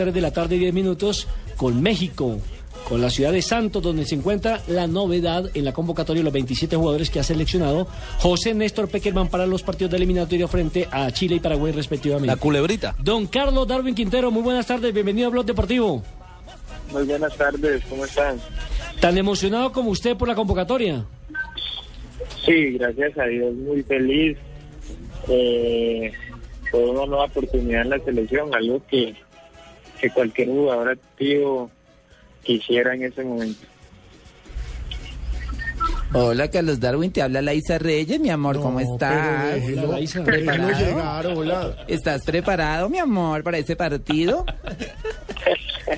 3 de la tarde, 10 minutos, con México, con la ciudad de Santos, donde se encuentra la novedad en la convocatoria de los 27 jugadores que ha seleccionado José Néstor Peckerman para los partidos de eliminatoria frente a Chile y Paraguay, respectivamente. La culebrita. Don Carlos Darwin Quintero, muy buenas tardes, bienvenido a Blog Deportivo. Muy buenas tardes, ¿cómo están? ¿Tan emocionado como usted por la convocatoria? Sí, gracias a Dios, muy feliz eh, por una nueva oportunidad en la selección, algo que, que cualquier jugador activo quisiera en ese momento. Hola, Carlos Darwin, te habla Laisa Reyes, mi amor, ¿cómo estás? pero déjelo. ¿Preparado? Déjelo llegar, hola. ¿Estás preparado, mi amor, para ese partido?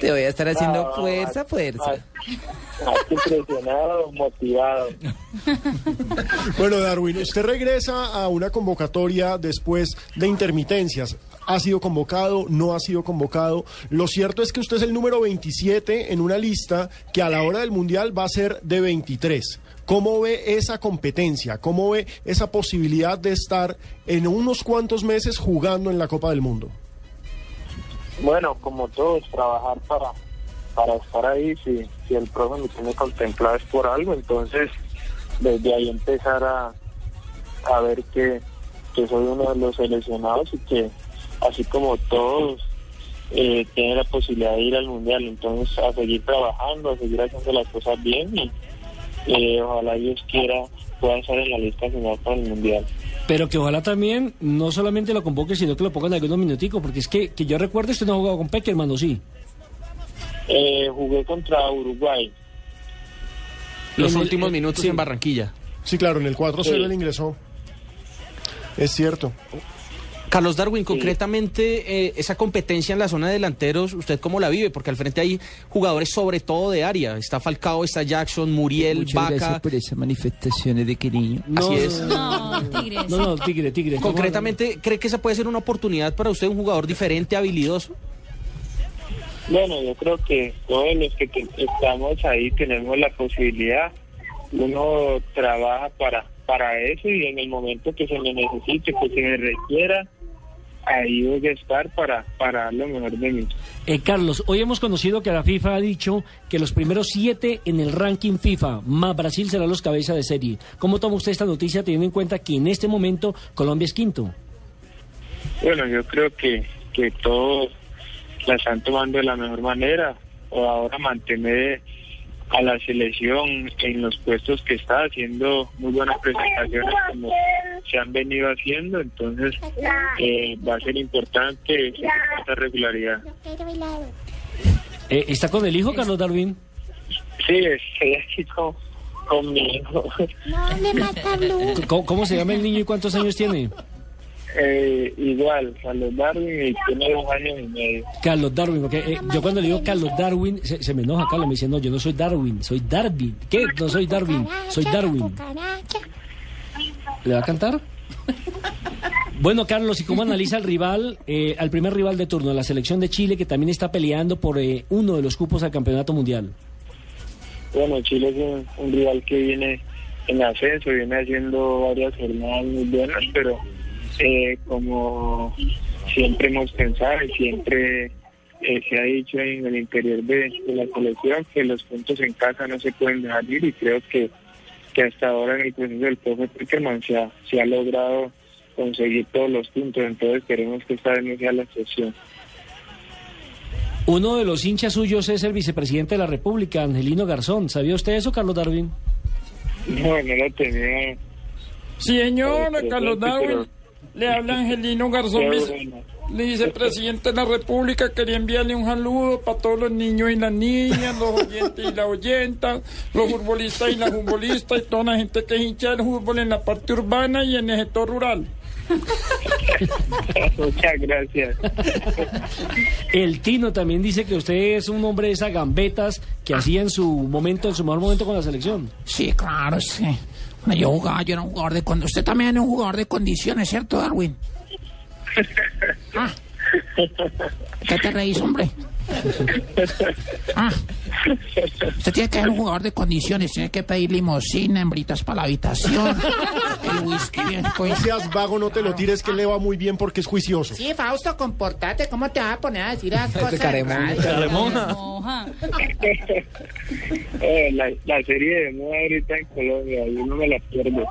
Te voy a estar haciendo No, fuerza, fuerza. Impresionado, motivado. Bueno, Darwin, usted regresa a una convocatoria después de intermitencias. ¿Ha sido convocado? ¿No ha sido convocado? Lo cierto es que usted es el número 27 en una lista que a la hora del Mundial va a ser de 23. ¿Cómo ve esa competencia? ¿Cómo ve esa posibilidad de estar en unos cuantos meses jugando en la Copa del Mundo? Bueno, como todos, trabajar para, para estar ahí, si, si el profe me tiene contemplado es por algo, entonces desde ahí empezar a, a ver que, que soy uno de los seleccionados y que así como todos eh, tienen la posibilidad de ir al mundial, entonces a seguir trabajando, a seguir haciendo las cosas bien y eh, ojalá Dios quiera pueda estar en la lista final para el mundial. Pero que ojalá también no solamente lo convoque, sino que lo pongan algunos minuticos, porque es que, que yo recuerdo usted no ha jugado con Peckerman, ¿o sí? Eh, jugué contra Uruguay. Los En últimos eh, minutos sí. en Barranquilla. Sí, claro, en el 4-0 Sí. él ingresó. Es cierto. Carlos Darwin, concretamente, eh, esa competencia en la zona de delanteros, ¿usted cómo la vive? Porque al frente hay jugadores sobre todo de área. Está Falcao, está Jackson, Muriel, Muchas Vaca. gracias por esas manifestaciones de cariño. Así es. No, Tigres. No, no, Tigre, Tigre. Concretamente, ¿cree que esa puede ser una oportunidad para usted, un jugador diferente, habilidoso? Bueno, yo creo que todos los que estamos ahí tenemos la posibilidad. Uno trabaja para para eso y en el momento que se me necesite, que se me requiera, ahí voy a estar para, para dar lo mejor de mí. Eh, Carlos, hoy hemos conocido que la FIFA ha dicho que los primeros siete en el ranking FIFA, más Brasil serán los cabezas de serie. ¿Cómo toma usted esta noticia teniendo en cuenta que en este momento Colombia es quinto? Bueno, yo creo que, que todos la están tomando de la mejor manera. O ahora mantener a la selección en los puestos que está haciendo muy buenas presentaciones como se han venido haciendo. Entonces eh, va a ser importante esta regularidad. Eh, ¿Está con el hijo, Carlos Darwin? Sí, estoy aquí con, con mi hijo. No le mata luz. ¿Cómo, cómo se llama el niño y cuántos años tiene? Eh, igual, Carlos Darwin y tiene dos años y medio. Carlos Darwin, porque eh, yo cuando le digo Carlos Darwin, se, se me enoja Carlos, me dice, no, yo no soy Darwin, soy Darwin. ¿Qué? No soy Darwin, soy Darwin. ¿Le va a cantar? Bueno, Carlos, ¿y cómo analiza al rival, eh, al primer rival de turno, la selección de Chile, que también está peleando por eh, uno de los cupos al campeonato mundial? Bueno, Chile es un, un rival que viene en ascenso, viene haciendo varias jornadas muy buenas, pero eh, como siempre hemos pensado y siempre eh, se ha dicho en el interior de, de la selección que los puntos en casa no se pueden dejar ir y creo que, que hasta ahora en el proceso del profe Peckerman se ha, se ha logrado conseguir todos los puntos, entonces queremos que esta vez no sea la excepción. Uno de los hinchas suyos es el vicepresidente de la República, Angelino Garzón. ¿Sabía usted eso, Carlos Darwin? No, no lo tenía. Señor Carlos Darwin, le habla Angelino Garzón, bueno. le dice presidente de la República, quería enviarle un saludo para todos los niños y las niñas, los oyentes y las oyentas, los futbolistas y las futbolistas y toda la gente que es hincha del fútbol en la parte urbana y en el sector rural. Muchas gracias. El Tino también dice que usted es un hombre de esas gambetas que hacía en su momento, en su mejor momento con la selección. Sí, claro, sí. Cuando yo jugaba, yo era un jugador de condiciones. Usted también es un jugador de condiciones, ¿cierto, Darwin? Ah. ¿Qué te reís, hombre? Ah, Usted tiene que ser un jugador de condiciones, tiene que pedir limosina, hembritas para la habitación, el whisky bien No seas vago, no te lo tires que le va muy bien porque es juicioso. Sí, Fausto, comportate. ¿Cómo te vas a poner a decir esas cosas? caremón, Ay, Moja. Eh, la, la serie de moda ahorita en Colombia, yo no me la pierdo.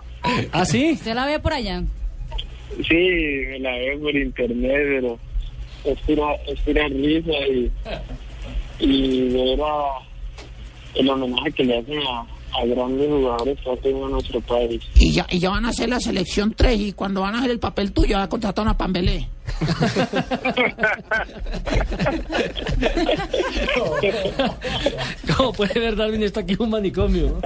¿Ah, sí? ¿Usted la ve por allá? Sí, me la veo por internet, pero es pura, es pura risa y, y ver a- el homenaje que le hacen a, a grandes jugadores que ha tenido nuestro país. Y ya, y ya van a hacer la selección 3 y cuando van a hacer el papel tuyo va a contratar a Pambelé. Como puede ver, Darwin está aquí en un manicomio.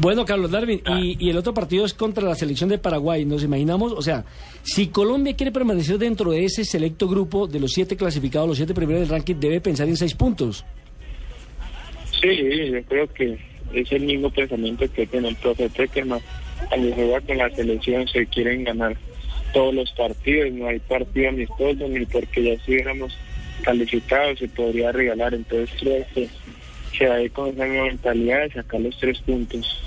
Bueno, Carlos Darwin, y, y el otro partido es contra la selección de Paraguay. Nos imaginamos, o sea, si Colombia quiere permanecer dentro de ese selecto grupo de los siete clasificados, los siete primeros del ranking, debe pensar en seis puntos. sí, yo creo que es el mismo pensamiento que tiene el profe Peckerman. Cuando juega con la selección se quieren ganar todos los partidos, no hay partido amistoso ni porque ya estuviéramos calificados se podría regalar. Entonces creo que se va a ir con esa mentalidad de sacar los tres puntos.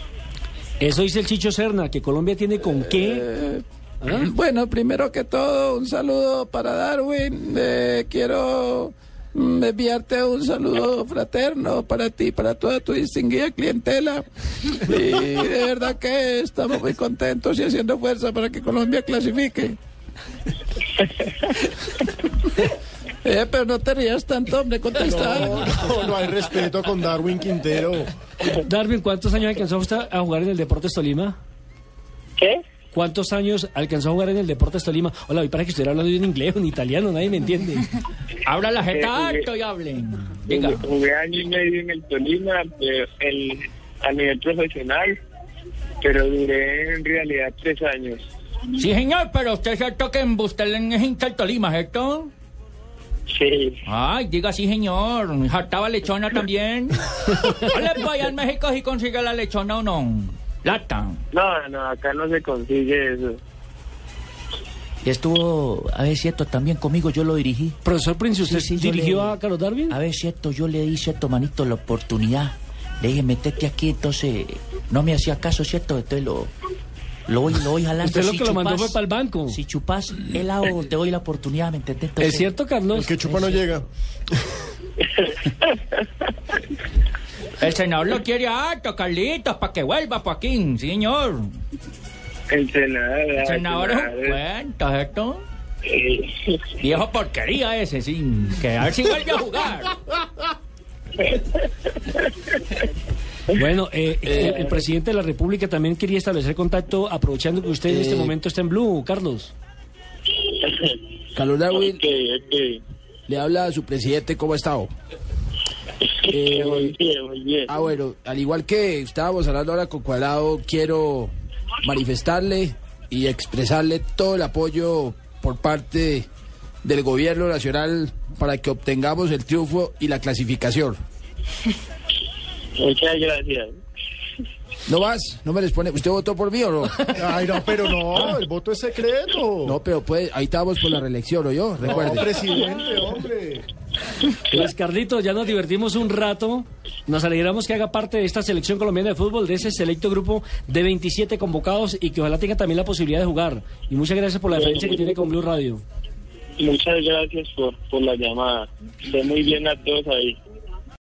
Eso dice el Chicho Serna, que Colombia tiene con qué. ¿Ah? Bueno, primero que todo, un saludo para Darwin. Eh, quiero mm, enviarte un saludo fraterno para ti, para toda tu distinguida clientela. Y de verdad que estamos muy contentos y haciendo fuerza para que Colombia clasifique. Eh, pero no te rías tanto, hombre, contestar. No, no, no hay respeto con Darwin Quintero. Darwin, ¿cuántos años alcanzó usted a jugar en el Deportes Tolima? ¿Qué? ¿Cuántos años alcanzó a jugar en el Deportes Tolima? Hola, hoy para que estuviera hablando en inglés o en italiano, nadie me entiende. Abra la jeta Eh, alto y hablen. Jugué, Diga. jugué año y medio en el Tolima pero el- a nivel profesional, pero duré en realidad tres años. Sí, señor, pero usted es cierto que en Bustelén es el Tolima, ¿cierto? Sí, Ay, diga sí, señor. ¿Jartaba lechona también? Hola, vaya en México si consigue la lechona o no. Lata. no, no, acá no se consigue eso. Y estuvo, a ver, cierto, también conmigo yo lo dirigí. Profesor Prince, ¿usted Sí, dirigió le- a Carlos Darwin? A ver, cierto, yo le di, cierto, manito, la oportunidad. Le dije, metete aquí, entonces no me hacía caso, cierto, entonces lo, lo voy, lo voy jalando. Usted lo Si que lo mandó fue para el banco. Si chupas helado, te doy la oportunidad, ¿me entendés? ¿Es cierto, Carlos? El que chupa no llega. El senador lo quiere harto, Carlitos, para que vuelva, Joaquín. Sí, señor. El senador, El senador es un cuento, ¿cierto? Viejo porquería ese, sí. Que a ver si vuelve a jugar. Bueno, eh, el, el presidente de la República también quería establecer contacto, aprovechando que usted en este momento está en Blue, Carlos. Carlos Darwin, le habla a su presidente, ¿cómo ha estado? muy bien, muy bien. Ah, bueno, al igual que estábamos hablando ahora con Cuadrado, quiero manifestarle y expresarle todo el apoyo por parte del gobierno nacional para que obtengamos el triunfo y la clasificación. Muchas gracias. ¿No vas? ¿No me les pone? ¿Usted votó por mí o no? Ay, no, pero no, el voto es secreto. No, pero pues ahí estamos por la reelección, ¿o yo? No, Recuerde. presidente, hombre. Pues Carlitos, ya nos divertimos un rato. Nos alegramos que haga parte de esta selección colombiana de fútbol, de ese selecto grupo de 27 convocados y que ojalá tenga también la posibilidad de jugar. Y muchas gracias por la diferencia que tiene con Blue Radio. Muchas gracias por, por la llamada. Sé muy bien a todos ahí.